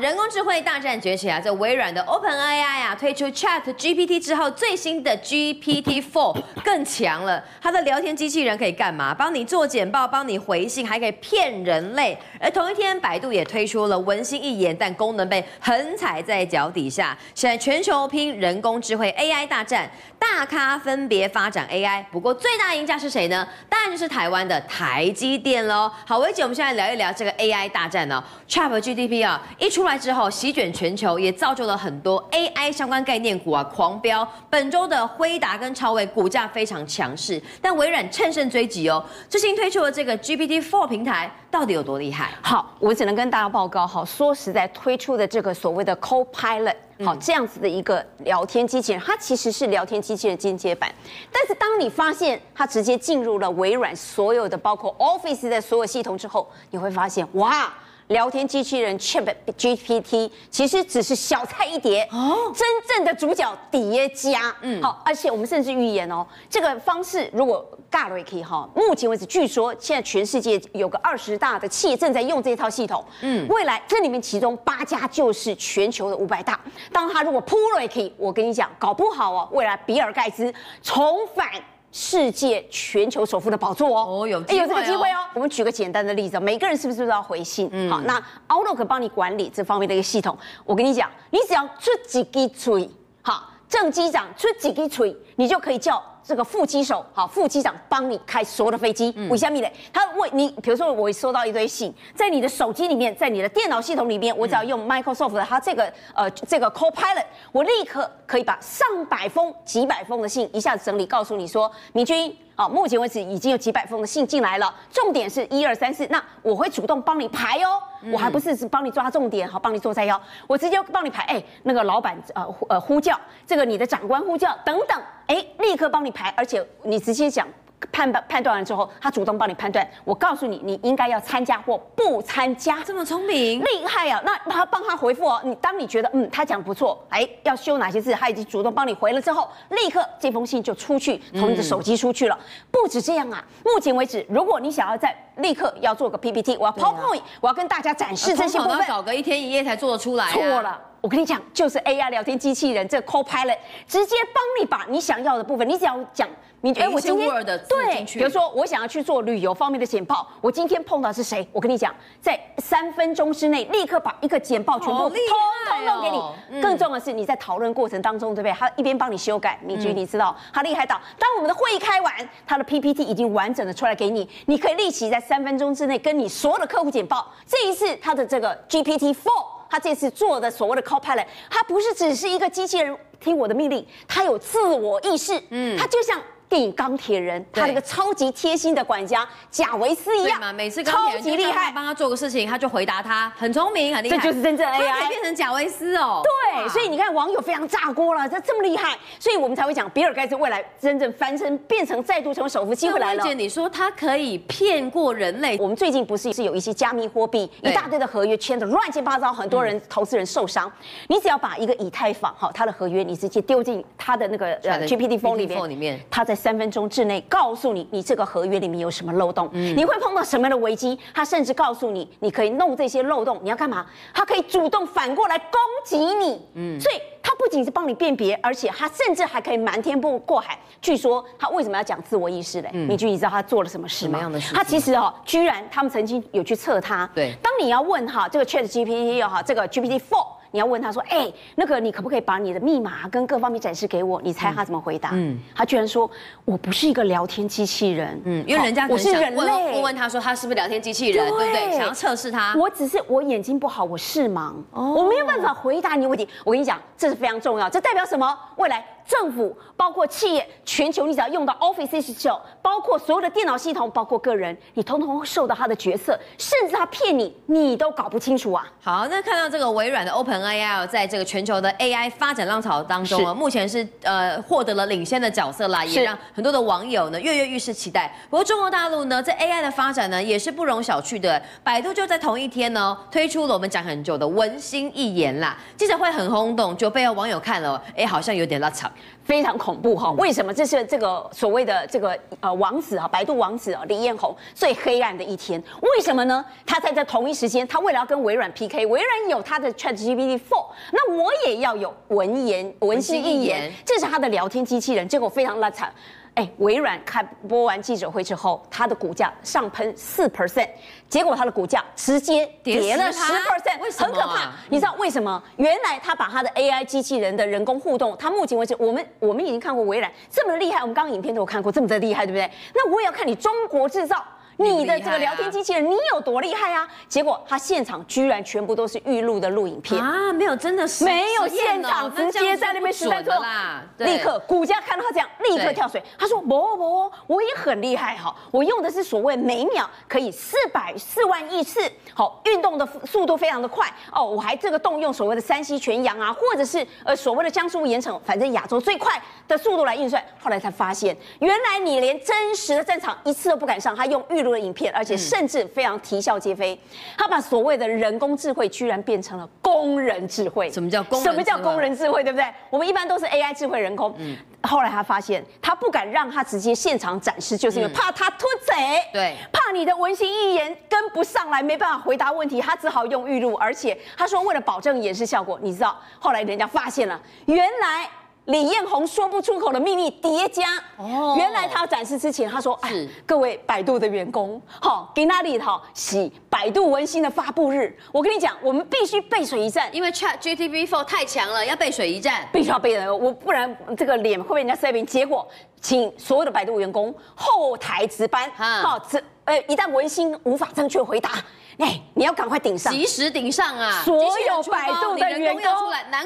人工智慧大战崛起啊！这微软的 OpenAI 啊，推出 Chat GPT 之后，最新的 GPT Four 更强了。它的聊天机器人可以干嘛？帮你做简报，帮你回信，还可以骗人类。而同一天，百度也推出了文心一言，但功能被横踩在脚底下。现在全球拼人工智慧 AI 大战，大咖分别发展 AI。不过最大赢家是谁呢？当然就是台湾的台积电喽。好，薇姐，我们现在聊一聊这个 AI 大战呢、哦。Chat GPT 啊，一出。出来之后席卷全球，也造就了很多 AI 相关概念股啊狂飙。本周的辉达跟超微股价非常强势，但微软趁胜追击哦。最新推出的这个 GPT-4 平台到底有多厉害？好，我只能跟大家报告，好，说实在，推出的这个所谓的 Copilot，好，这样子的一个聊天机器人，它其实是聊天机器人进阶版。但是当你发现它直接进入了微软所有的包括 Office 的所有系统之后，你会发现，哇！聊天机器人 ChatGPT 其实只是小菜一碟哦，真正的主角叠加，嗯，好，而且我们甚至预言哦，这个方式如果 Garrick 哈，目前为止据说现在全世界有个二十大的企业正在用这套系统，嗯，未来这里面其中八家就是全球的五百大，当他如果 Garrick，我跟你讲，搞不好哦，未来比尔盖茨重返。世界全球首富的宝座哦，哦有这个机会哦。我们举个简单的例子，每个人是不是都要回信？嗯，好，那 Outlook 帮你管理这方面的一个系统。我跟你讲，你只要出几滴嘴，好，正机长出几个锤，你就可以叫。这个副机手好，副机长帮你开所有的飞机。为什么呢？他为你，比如说我收到一堆信，在你的手机里面，在你的电脑系统里面，我只要用 Microsoft 的它这个呃这个 Copilot，我立刻可以把上百封、几百封的信一下子整理，告诉你说，明君。好，目前为止已经有几百封的信进来了，重点是一二三四，那我会主动帮你排哦，我还不是是帮你抓重点，好，帮你做摘要，我直接帮你排，哎，那个老板呃呃呼叫，这个你的长官呼叫等等，哎，立刻帮你排，而且你直接讲。判断判断完之后，他主动帮你判断。我告诉你，你应该要参加或不参加。这么聪明，厉害啊！那他帮他回复哦。你当你觉得嗯，他讲不错，哎，要修哪些字，他已经主动帮你回了之后，立刻这封信就出去，从你的手机出去了。嗯、不止这样啊，目前为止，如果你想要在立刻要做个 PPT，我要 PowerPoint，、啊、我要跟大家展示这些部分，要搞个一天一夜才做得出来、啊。错了。我跟你讲，就是 AI 聊天机器人，这个 Copilot 直接帮你把你想要的部分，你只要讲，你哎，我今天对，比如说我想要去做旅游方面的简报，我今天碰到是谁？我跟你讲，在三分钟之内立刻把一个简报全部通通弄给你。更重要的是，你在讨论过程当中，对不对？他一边帮你修改，明君你知道他厉害到，当我们的会议开完，他的 PPT 已经完整的出来给你，你可以立即在三分钟之内跟你所有的客户简报。这一次他的这个 GPT Four。他这次做的所谓的 Copilot，他不是只是一个机器人听我的命令，他有自我意识，嗯，他就像。电影钢铁人，他那个超级贴心的管家贾维斯一样，每次超级厉害，帮他做个事情，他就回答他，很聪明，很厉害。这就是真正 AI，变成贾维斯哦。对，所以你看网友非常炸锅了，他这么厉害，所以我们才会讲比尔盖茨未来真正翻身，变成再度成为首富机会来了。而且你说他可以骗过人类，我们最近不是是有一些加密货币，一大堆的合约签的乱七八糟，很多人投资人受伤。你只要把一个以太坊哈，它的合约你直接丢进他的那个呃 GPT 4里面，他在三分钟之内。告诉你，你这个合约里面有什么漏洞，嗯、你会碰到什么样的危机？他甚至告诉你，你可以弄这些漏洞，你要干嘛？他可以主动反过来攻击你。嗯，所以他不仅是帮你辨别，而且他甚至还可以瞒天不过海。据说他为什么要讲自我意识嘞？明君、嗯，你知道他做了什么事吗？什么样的事？他其实哦，居然他们曾经有去测他。对，当你要问哈这个 Chat GPT 哈这个 GPT Four。你要问他说：“哎，那个你可不可以把你的密码跟各方面展示给我？”你猜他怎么回答？嗯，他居然说：“我不是一个聊天机器人。”嗯，因为人家我是人类。问问他说他是不是聊天机器人，对不对？想要测试他。我只是我眼睛不好，我视盲，我没有办法回答你问题。我跟你讲，这是非常重要，这代表什么？未来。政府包括企业，全球你只要用到 Office 365，包括所有的电脑系统，包括个人，你通通会受到他的角色，甚至他骗你，你都搞不清楚啊。好，那看到这个微软的 OpenAI 在这个全球的 AI 发展浪潮当中啊，目前是呃获得了领先的角色啦，也让很多的网友呢跃跃欲试期待。不过中国大陆呢，在 AI 的发展呢也是不容小觑的，百度就在同一天呢推出了我们讲很久的文心一言啦，记者会很轰动，就被网友看了，哎，好像有点拉扯。场，非常恐怖哈。为什么？这是这个所谓的这个呃王子啊，百度王子啊，李彦宏最黑暗的一天。为什么呢？他在这同一时间，他为了要跟微软 PK，微软有他的 ChatGPT Four，那我也要有文言文心一言，这是他的聊天机器人，结果非常烂惨。哎，微软开播完记者会之后，它的股价上喷四 percent，结果它的股价直接跌了十 percent，为什么？很可怕。你知道为什么？原来他把他的 AI 机器人的人工互动，他目前为止，我们我们已经看过微软这么厉害，我们刚刚影片都有看过这么的厉害，对不对？那我也要看你中国制造。你的这个聊天机器人，你有多厉害啊？结果他现场居然全部都是预录的录影片啊，没有真的是没有现场直接在那边实战做啦，立刻股价看到他这样立刻跳水。他说不不，我也很厉害哈，我用的是所谓每秒可以四百四万亿次，好，运动的速度非常的快哦，我还这个动用所谓的山西全羊啊，或者是呃所谓的江苏盐城，反正亚洲最快的速度来运算。后来才发现，原来你连真实的战场一次都不敢上，他用预录。的影片，而且甚至非常啼笑皆非。他把所谓的人工智慧，居然变成了工人智慧。什么叫工？什么叫工人智慧？对不对？我们一般都是 AI 智慧人工。嗯。后来他发现，他不敢让他直接现场展示，就是因为怕他脱贼。对。怕你的文心一言跟不上来，没办法回答问题，他只好用预录。而且他说，为了保证演示效果，你知道，后来人家发现了，原来。李彦宏说不出口的秘密叠加哦，原来他要展示之前，他说：“哎，各位百度的员工，好，给那里好洗百度文心的发布日。我跟你讲，我们必须背水一战，因为 ChatGPT 4太强了，要背水一战，必须要背的，我不然这个脸会被人家塞平。结果，请所有的百度员工后台值班，好，这呃，一旦文心无法正确回答。”哎，你要赶快顶上，及时顶上啊！所有百度的员工，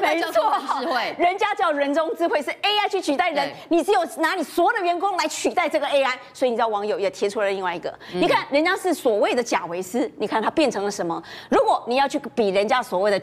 没错，智慧，人家叫人中智慧，是 AI 去取代人，你只有拿你所有的员工来取代这个 AI，所以你知道网友也贴出了另外一个，你看人家是所谓的贾维斯，你看他变成了什么？如果你要去比人家所谓的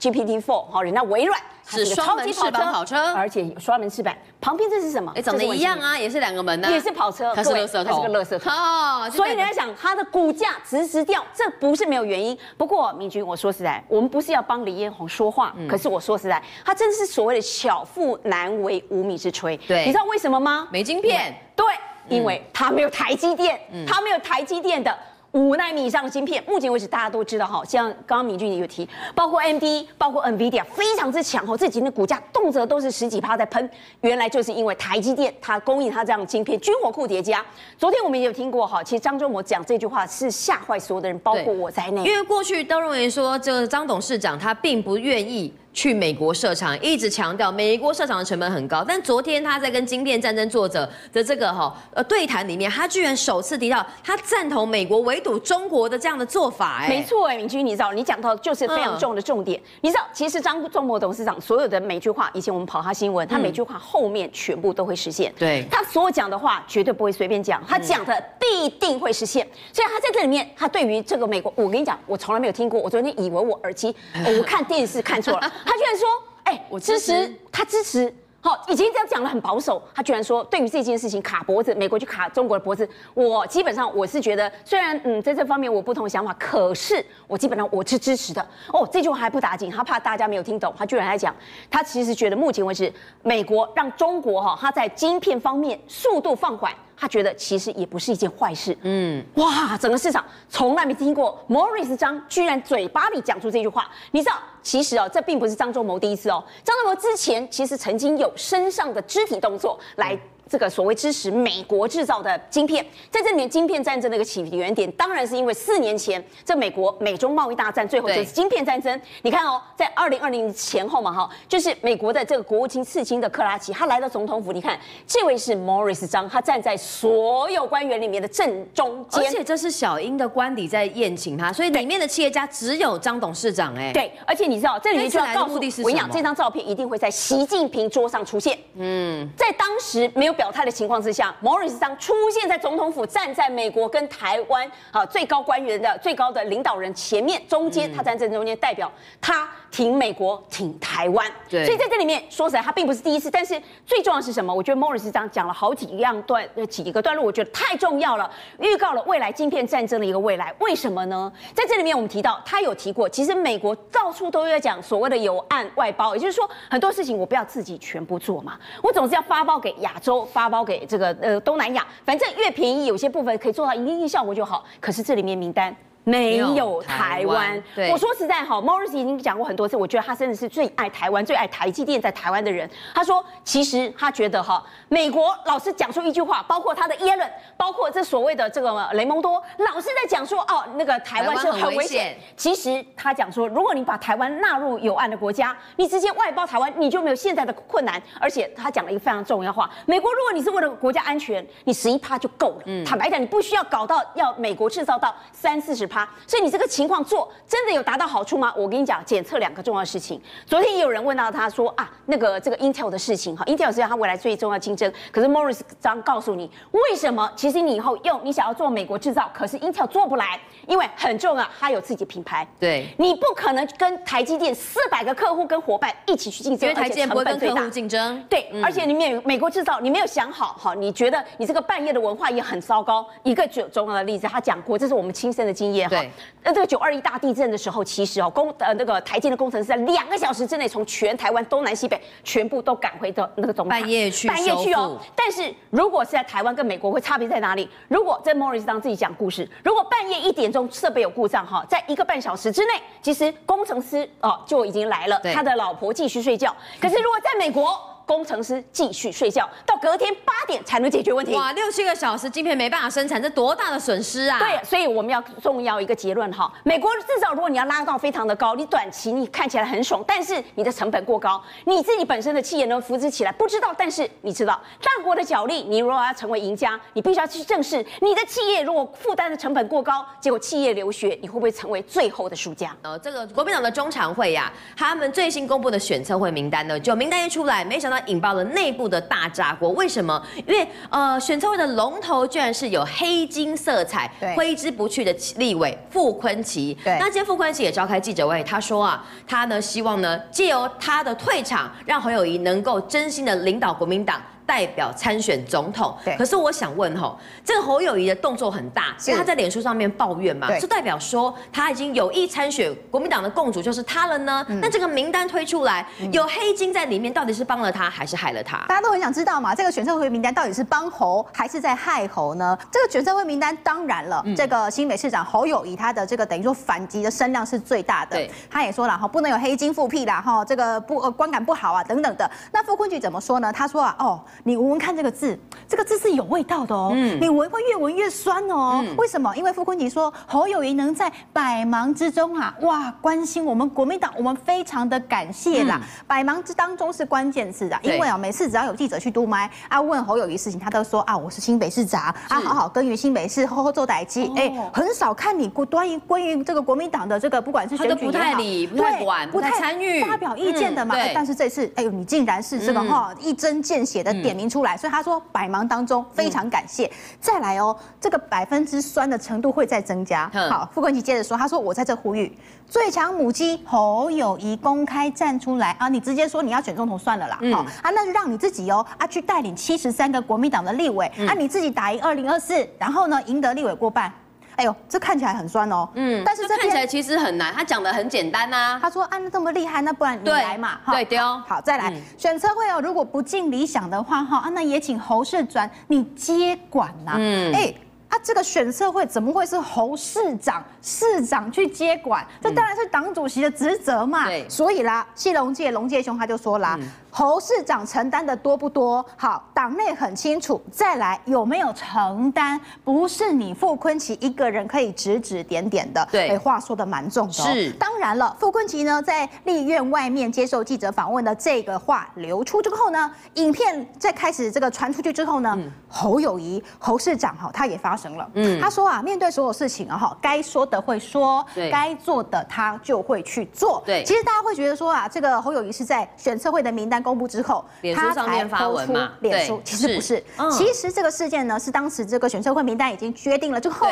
ChatGPT4、GPT4，好，人家微软。是双门翅膀跑车，而且有双门翅膀。旁边这是什么？哎，长得一样啊，也是两个门呢，也是跑车。它是垃圾桶，它是个垃圾桶。哦，所以你在想它的股价直直掉，这不是没有原因。不过明君，我说实在，我们不是要帮李彦宏说话，可是我说实在，他真的是所谓的巧妇难为无米之炊。对，你知道为什么吗？没晶片。对，因为他没有台积电，他没有台积电的。五纳米以上的芯片，目前为止大家都知道哈，像刚刚明俊也有提，包括 AMD，包括 NVIDIA 非常之强哦，这几天的股价动辄都是十几趴在喷，原来就是因为台积电它供应它这样的晶片，军火库叠加。昨天我们也有听过哈，其实张忠谋讲这句话是吓坏所有的人，包括我在内，因为过去都认为说这个张董事长他并不愿意。去美国设厂，一直强调美国设厂的成本很高。但昨天他在跟晶片战争作者的这个哈呃对谈里面，他居然首次提到他赞同美国围堵中国的这样的做法。哎，没错，哎，明君，你知道你讲到就是非常重的重点。嗯、你知道，其实张仲谋董事长所有的每句话，以前我们跑他新闻，他每句话后面全部都会实现。对、嗯，他所有讲的话绝对不会随便讲，他讲的必定会实现。所以他在这里面，他对于这个美国，我跟你讲，我从来没有听过。我昨天以为我耳机，我看电视看错了。他居然说：“哎、欸，我支持，他支持。好，以前这样讲的很保守，他居然说对于这件事情卡脖子，美国去卡中国的脖子。我基本上我是觉得，虽然嗯在这方面我不同的想法，可是我基本上我是支持的。哦，这句话还不打紧，他怕大家没有听懂，他居然还讲，他其实觉得目前为止，美国让中国哈他在晶片方面速度放缓。”他觉得其实也不是一件坏事。嗯，哇，整个市场从来没听过莫里斯张居然嘴巴里讲出这句话。你知道，其实哦，这并不是张忠谋第一次哦。张忠谋之前其实曾经有身上的肢体动作来。这个所谓支持美国制造的晶片，在这里面晶片战争的一个起源点，当然是因为四年前这美国美中贸易大战，最后就是晶片战争。你看哦，在二零二零前后嘛，哈，就是美国的这个国务卿次卿的克拉奇，他来到总统府，你看这位是 Morris 张，他站在所有官员里面的正中间，而且这是小英的官邸在宴请他，所以里面的企业家只有张董事长哎，对，而且你知道这里面就要告诉我跟你讲，这张照片一定会在习近平桌上出现。嗯，在当时没有。表态的情况之下，莫里斯张出现在总统府，站在美国跟台湾啊最高官员的最高的领导人前面中间，他站在中间代表他挺美国挺台湾。对，所以在这里面说实在，他并不是第一次，但是最重要的是什么？我觉得莫里斯张讲了好几样段几个段落，我觉得太重要了，预告了未来晶片战争的一个未来。为什么呢？在这里面我们提到，他有提过，其实美国到处都在讲所谓的有案外包，也就是说很多事情我不要自己全部做嘛，我总是要发包给亚洲，发包给这个呃东南亚，反正越便宜，有些部分可以做到一定的效果就好。可是这里面名单。没有台湾，我说实在哈，Morris 已经讲过很多次，我觉得他真的是最爱台湾、最爱台积电在台湾的人。他说，其实他觉得哈，美国老是讲出一句话，包括他的耶伦，包括这所谓的这个雷蒙多，老是在讲说哦，那个台湾是很危险。其实他讲说，如果你把台湾纳入有案的国家，你直接外包台湾，你就没有现在的困难。而且他讲了一个非常重要的话，美国如果你是为了国家安全，你十一趴就够了。嗯，坦白讲，你不需要搞到要美国制造到三四十趴。所以你这个情况做真的有达到好处吗？我跟你讲，检测两个重要的事情。昨天也有人问到他说啊，那个这个 Intel 的事情哈，Intel 是他未来最重要竞争。可是 Morris 张告诉你，为什么？其实你以后用你想要做美国制造，可是 Intel 做不来，因为很重要，它有自己品牌。对，你不可能跟台积电四百个客户跟伙伴一起去竞争，因为台积电不会跟客户竞争。对，嗯、而且你美美国制造，你没有想好哈，你觉得你这个半夜的文化也很糟糕。一个最重要的例子，他讲过，这是我们亲身的经验哈。那这个九二一大地震的时候，其实哦，工呃那个台积的工程师在两个小时之内，从全台湾东南西北全部都赶回到那个总部，半夜去半夜去哦。但是如果是在台湾跟美国，会差别在哪里？如果在 Morris 当自己讲故事，如果半夜一点钟设备有故障哈，在一个半小时之内，其实工程师哦就已经来了，他的老婆继续睡觉。可是如果在美国，工程师继续睡觉，到隔天八点才能解决问题。哇，六七个小时晶片没办法生产，这多大的损失啊！对，所以我们要重要一个结论哈。美国制造，如果你要拉到非常的高，你短期你看起来很爽，但是你的成本过高，你自己本身的企业能扶持起来不知道。但是你知道，大国的角力，你如果要成为赢家，你必须要去正视你的企业如果负担的成本过高，结果企业流血，你会不会成为最后的输家？呃，这个国民党的中常会呀、啊，他们最新公布的选测会名单呢，就名单一出来，没想到。引爆了内部的大炸锅，为什么？因为呃，选测会的龙头居然是有黑金色彩、挥之不去的立委傅昆萁。对，那今天傅昆萁也召开记者会，他说啊，他呢希望呢借由他的退场，让侯友谊能够真心的领导国民党。代表参选总统，可是我想问吼，这个侯友谊的动作很大，所以他在脸书上面抱怨嘛，就代表说他已经有意参选国民党的共主就是他了呢？那这个名单推出来，有黑金在里面，到底是帮了他还是害了他？大家都很想知道嘛，这个选测会名单到底是帮侯还是在害侯呢？这个选测会名单当然了，这个新北市长侯友谊他的这个等于说反击的声量是最大的，他也说了哈，不能有黑金复辟啦哈，这个不呃观感不好啊等等的。那傅昆萁怎么说呢？他说啊，哦。你闻闻看这个字，这个字是有味道的哦。嗯，你闻会越闻越酸哦。嗯、为什么？因为傅昆萁说侯友谊能在百忙之中啊，哇，关心我们国民党，我们非常的感谢啦。嗯、百忙之当中是关键字的，因为啊，每次只要有记者去督麦啊，问侯友谊事情，他都说啊，我是新北市长啊，好好耕耘新北市，好好做代志。哎、哦欸，很少看你关于关于这个国民党的这个，不管是选举不太理，不太管，不太参与，发表意见的嘛。嗯、但是这次，哎呦，你竟然是这个哈、嗯、一针见血的点名出来，所以他说百忙当中非常感谢。再来哦，这个百分之酸的程度会再增加。好，傅冠奇接着说，他说我在这呼吁最强母鸡侯友谊公开站出来啊，你直接说你要选总统算了啦。好啊，那就让你自己哦啊去带领七十三个国民党的立委啊，你自己打赢二零二四，然后呢赢得立委过半。哎呦，这看起来很酸哦。嗯，但是这看起来其实很难。他讲的很简单呐、啊。他说：“啊，那这么厉害，那不然你来嘛。对”对，哦。好，再来、嗯、选车会哦。如果不尽理想的话，哈啊，那也请侯世转你接管呐、啊。嗯，哎。啊，这个选测会怎么会是侯市长市长去接管？这当然是党主席的职责嘛。对，所以啦，谢龙介龙介兄他就说啦，侯市长承担的多不多？好，党内很清楚。再来，有没有承担？不是你傅昆萁一个人可以指指点点的。对，哎，话说的蛮重的。是，当然了，傅昆萁呢在立院外面接受记者访问的这个话流出之后呢，影片在开始这个传出去之后呢，侯友谊侯市长哈他也发。嗯，他说啊，面对所有事情啊，哈，该说的会说，对，该做的他就会去做，对。其实大家会觉得说啊，这个侯友谊是在选测会的名单公公布之后，他才发文嘛？脸书。其实不是，其实这个事件呢是当时这个选测会名单已经决定了之后。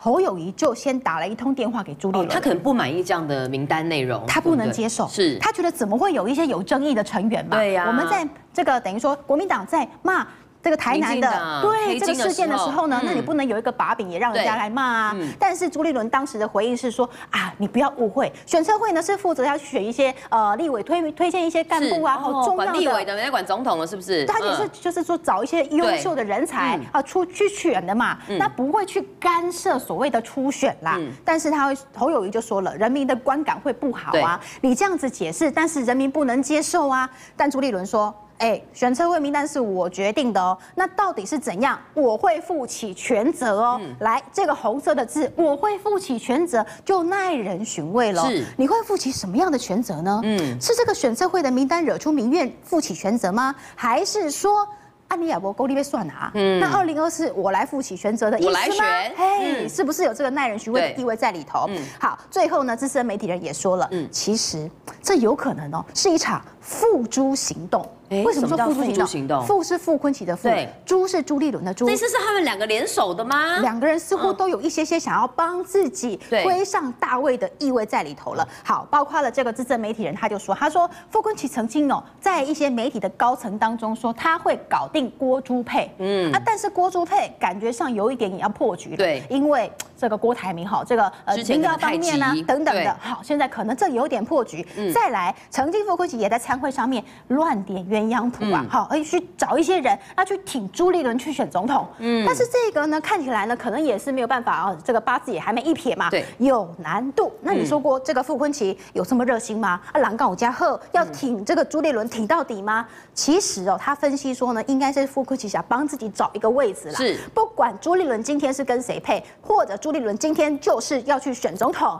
侯友谊就先打了一通电话给朱立伦，他可能不满意这样的名单内容，他不能接受，是。他觉得怎么会有一些有争议的成员嘛？对呀，我们在这个等于说国民党在骂。这个台南的对这个事件的时候呢，那你不能有一个把柄也让人家来骂啊。但是朱立伦当时的回应是说啊，你不要误会，选车会呢是负责要选一些呃立委推推荐一些干部啊，好重要的。管立委的，人家管总统了是不是？他也是就是说找一些优秀的人才啊出去选的嘛，那不会去干涉所谓的初选啦。但是他会侯友谊就说了，人民的观感会不好啊，你这样子解释，但是人民不能接受啊。但朱立伦说。哎，选测会名单是我决定的哦。那到底是怎样？我会负起全责哦。嗯、来，这个红色的字，我会负起全责，就耐人寻味了。是，你会负起什么样的全责呢？嗯，是这个选车会的名单惹出民怨，负起全责吗？还是说？啊，你也不够力被算了啊？嗯，那二零二四我来负起全责的意思吗？嘿，是不是有这个耐人寻味的地位在里头？嗯，好，最后呢，资深媒体人也说了，嗯，其实这有可能哦，是一场付诸行动。为什么说付诸行动？付是傅昆萁的付，朱是朱立伦的朱。这次是他们两个联手的吗？两个人似乎都有一些些想要帮自己推上大位的意味在里头了。好，包括了这个资深媒体人，他就说，他说傅昆萁曾经哦，在一些媒体的高层当中说他会搞定。郭朱佩，嗯啊，但是郭朱佩感觉上有一点也要破局了，对，因为这个郭台铭哈，这个呃民调方面呢、啊、等等的，好，现在可能这有点破局。嗯、再来，曾经傅昆萁也在参会上面乱点鸳鸯谱啊，好、嗯，而去找一些人，要去挺朱立伦去选总统，嗯，但是这个呢，看起来呢，可能也是没有办法啊，这个八字也还没一撇嘛，对，有难度。那你说过这个傅昆萁有这么热心吗？啊，狼告加贺要挺这个朱立伦挺到底吗？其实哦，他分析说呢，应该是傅昆萁想帮自己找一个位置啦。是，不管朱立伦今天是跟谁配，或者朱立伦今天就是要去选总统，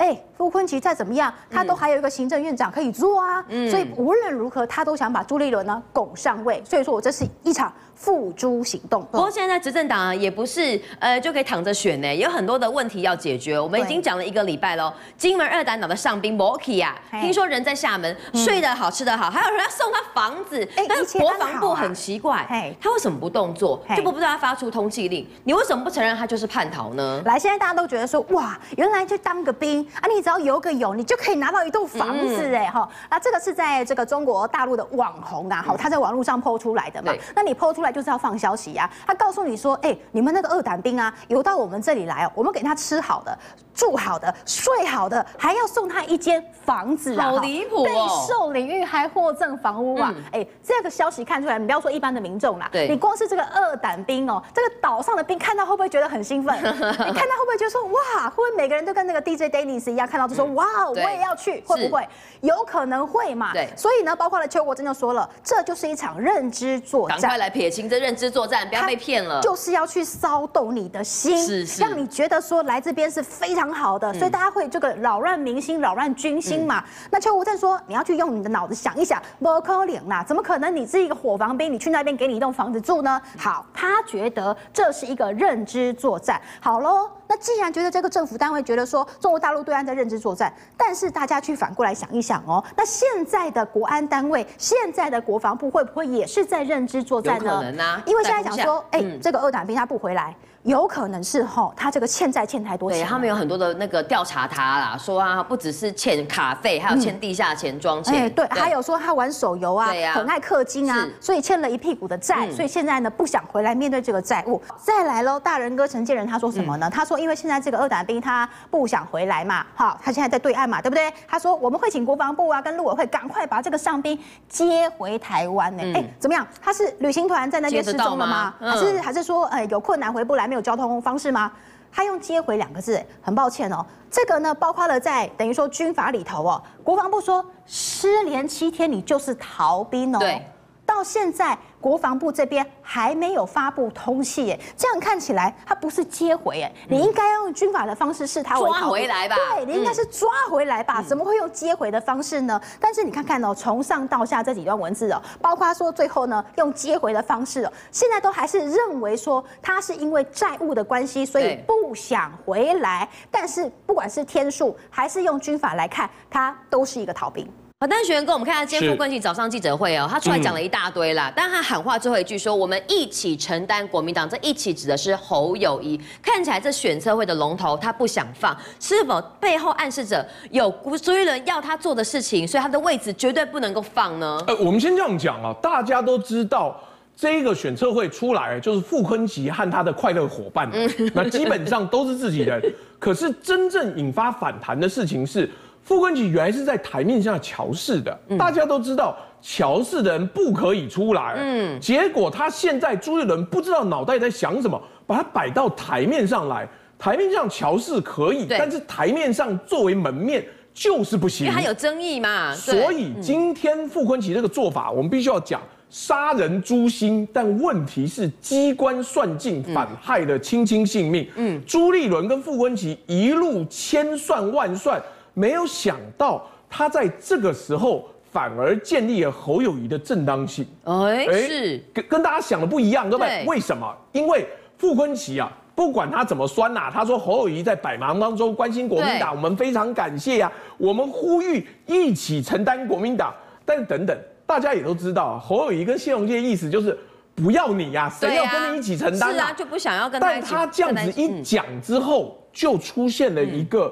哎，傅昆萁再怎么样，他都还有一个行政院长可以做啊。嗯，所以无论如何，他都想把朱立伦呢拱上位。所以说我这是一场。付诸行动。不过现在执政党啊，也不是呃就可以躺着选呢，有很多的问题要解决。我们已经讲了一个礼拜喽。金门二胆岛的上兵 Moki 啊，听说人在厦门睡得好吃得好，还有人要送他房子。但是国防部很奇怪，他为什么不动作？就不不对他发出通缉令？你为什么不承认他就是叛逃呢？来，现在大家都觉得说，哇，原来就当个兵啊，你只要游个泳，你就可以拿到一栋房子哎哈。那，这个是在这个中国大陆的网红啊，好，他在网络上 PO 出来的嘛。那你 PO 出来就是要放消息呀，他告诉你说，哎，你们那个二胆兵啊，游到我们这里来哦，我们给他吃好的。住好的，睡好的，还要送他一间房子啊！好离谱哦！备受领域还获赠房屋啊！哎、嗯，这个消息看出来，你不要说一般的民众啦，对，你光是这个二胆兵哦，这个岛上的兵看到会不会觉得很兴奋？你看到会不会觉得说哇？会不会每个人都跟那个 DJ 一样，看到就说、嗯、哇，我也要去？会不会？有可能会嘛？对，所以呢，包括了邱国正就说了，这就是一场认知作战，赶快来撇清这认知作战，不要被骗了，就是要去骚动你的心，是是，让你觉得说来这边是非常。好的，所以大家会这个扰乱民心、扰乱军心嘛。嗯、那邱国正说，你要去用你的脑子想一想，不可能啦，怎么可能？你是一个伙房兵，你去那边给你一栋房子住呢？好，他觉得这是一个认知作战。好喽，那既然觉得这个政府单位觉得说中国大陆对岸在认知作战，但是大家去反过来想一想哦，那现在的国安单位、现在的国防部会不会也是在认知作战呢？有可能啊，因为现在讲说，哎、嗯欸，这个二党兵他不回来。有可能是吼，他这个欠债欠太多钱，对他们有很多的那个调查他啦，说啊，不只是欠卡费，还有欠地下钱庄钱，对，还有说他玩手游啊，很爱氪金啊，所以欠了一屁股的债，所以现在呢不想回来面对这个债务。再来喽，大人哥陈建仁他说什么呢？他说因为现在这个二胆兵他不想回来嘛，好，他现在在对岸嘛，对不对？他说我们会请国防部啊跟陆委会赶快把这个上兵接回台湾呢。哎，怎么样？他是旅行团在那边失踪了吗？还是还是说呃有困难回不来？没有交通方式吗？他用接回两个字，很抱歉哦。这个呢，包括了在等于说军法里头哦，国防部说失联七天，你就是逃兵哦。对，到现在。国防部这边还没有发布通气，哎，这样看起来他不是接回，哎，你应该用军法的方式视他为抓回来吧？对，你应该是抓回来吧？怎么会用接回的方式呢？但是你看看哦，从上到下这几段文字哦，包括说最后呢用接回的方式哦，现在都还是认为说他是因为债务的关系，所以不想回来。但是不管是天数还是用军法来看，他都是一个逃兵。好，但是学员跟我们看一下今天傅昆萁早上记者会哦，他出来讲了一大堆啦，嗯、但他喊话最后一句说：“我们一起承担国民党。”这一起指的是侯友谊。看起来这选测会的龙头他不想放，是否背后暗示着有朱立伦要他做的事情，所以他的位置绝对不能够放呢？呃，我们先这样讲啊，大家都知道这个选测会出来就是傅昆萁和他的快乐伙伴，嗯、那基本上都是自己人。可是真正引发反弹的事情是。傅昆萁原来是在台面下乔事的，大家都知道乔事的人不可以出来，嗯，结果他现在朱立伦不知道脑袋在想什么，把他摆到台面上来，台面上乔事可以，但是台面上作为门面就是不行，因为他有争议嘛。所以今天傅昆萁这个做法，我们必须要讲杀人诛心，但问题是机关算尽，反害了卿卿性命。嗯，朱立伦跟傅昆萁一路千算万算。没有想到，他在这个时候反而建立了侯友谊的正当性。哎，是跟跟大家想的不一样，对不对？为什么？因为傅昆萁啊，不管他怎么酸呐、啊，他说侯友谊在百忙当中关心国民党，我们非常感谢呀、啊，我们呼吁一起承担国民党。但是等等，大家也都知道，侯友谊跟谢龙介的意思就是不要你呀、啊，谁要跟你一起承担、啊？是啊，就不想要跟他。但他这样子一讲之后，就出现了一个。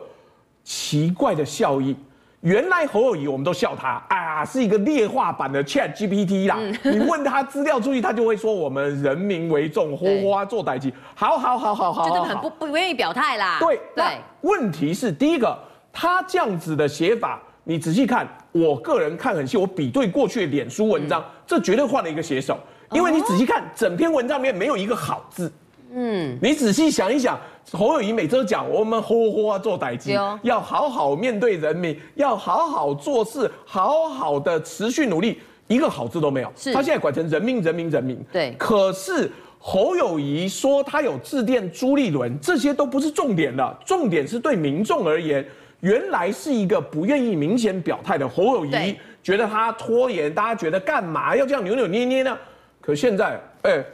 奇怪的效应，原来侯友谊我们都笑他啊，是一个劣化版的 Chat GPT 啦。嗯、你问他资料出去，他就会说我们人民为重，花花做代志，好好好好好，就是很不不愿意表态啦。对对，问题是第一个，他这样子的写法，你仔细看，我个人看很细，我比对过去的脸书文章，嗯、这绝对换了一个写手，因为你仔细看整篇文章里面没有一个好字。嗯，你仔细想一想。侯友宜每周讲，我们好好做代志，要好好面对人民，要好好做事，好好的持续努力，一个好字都没有。是他现在管成人民，人民，人民。对。可是侯友宜说他有致电朱立伦，这些都不是重点的，重点是对民众而言，原来是一个不愿意明显表态的侯友宜，觉得他拖延，大家觉得干嘛要这样扭扭捏捏呢？可现在，哎、欸，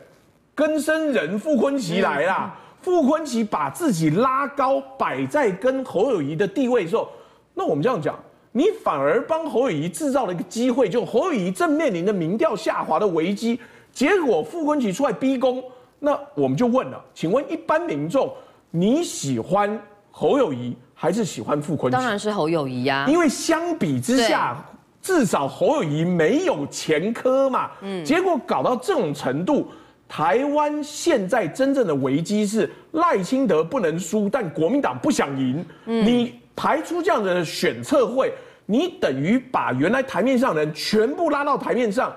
更生人傅昆奇来啦。嗯傅昆奇把自己拉高，摆在跟侯友宜的地位的时候，那我们这样讲，你反而帮侯友宜制造了一个机会，就侯友宜正面临的民调下滑的危机，结果傅昆奇出来逼宫，那我们就问了，请问一般民众，你喜欢侯友宜还是喜欢傅昆萁？当然是侯友宜呀，因为相比之下，至少侯友宜没有前科嘛，嗯，结果搞到这种程度。台湾现在真正的危机是赖清德不能输，但国民党不想赢。嗯、你排出这样的选测会，你等于把原来台面上的人全部拉到台面上。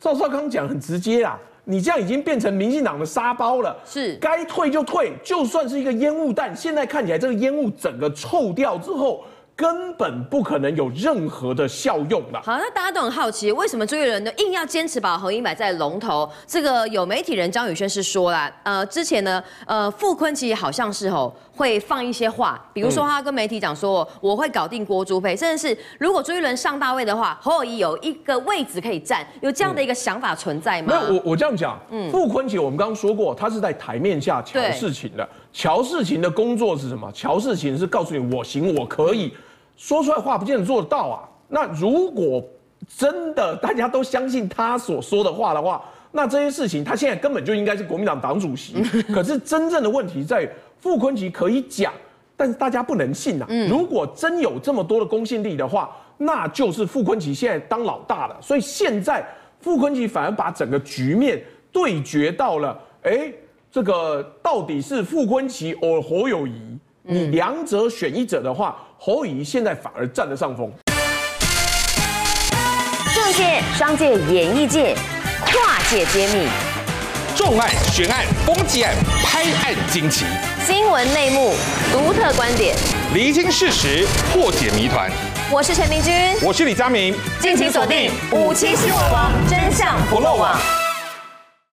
赵少康讲很直接啊，你这样已经变成民进党的沙包了。是，该退就退，就算是一个烟雾弹，现在看起来这个烟雾整个臭掉之后。根本不可能有任何的效用了。好，那大家都很好奇，为什么朱立伦呢硬要坚持把侯友摆在龙头？这个有媒体人张宇轩是说了，呃，之前呢，呃，傅昆萁好像是吼会放一些话，比如说他跟媒体讲说，我会搞定郭朱佩，甚至是如果朱立伦上大位的话，侯友谊有一个位置可以站，有这样的一个想法存在吗？那、嗯、我我这样讲，嗯，傅昆萁我们刚刚说过，他是在台面下乔事情的，乔事情的工作是什么？乔事情是告诉你我行我可以。说出来话不见得做得到啊。那如果真的大家都相信他所说的话的话，那这些事情他现在根本就应该是国民党党主席。可是真正的问题在傅昆萁可以讲，但是大家不能信啊。如果真有这么多的公信力的话，那就是傅昆萁现在当老大了。所以现在傅昆萁反而把整个局面对决到了，哎，这个到底是傅昆萁或侯友谊？你两者选一者的话，侯友宜现在反而占了上风。政界、商界、演艺界，跨界揭秘，重案、悬案、攻击案、拍案惊奇，新闻内幕、独特观点，厘清事实，破解谜团。我是陈明君，我是李佳明，敬请锁定《五七新闻网》，真相不漏网。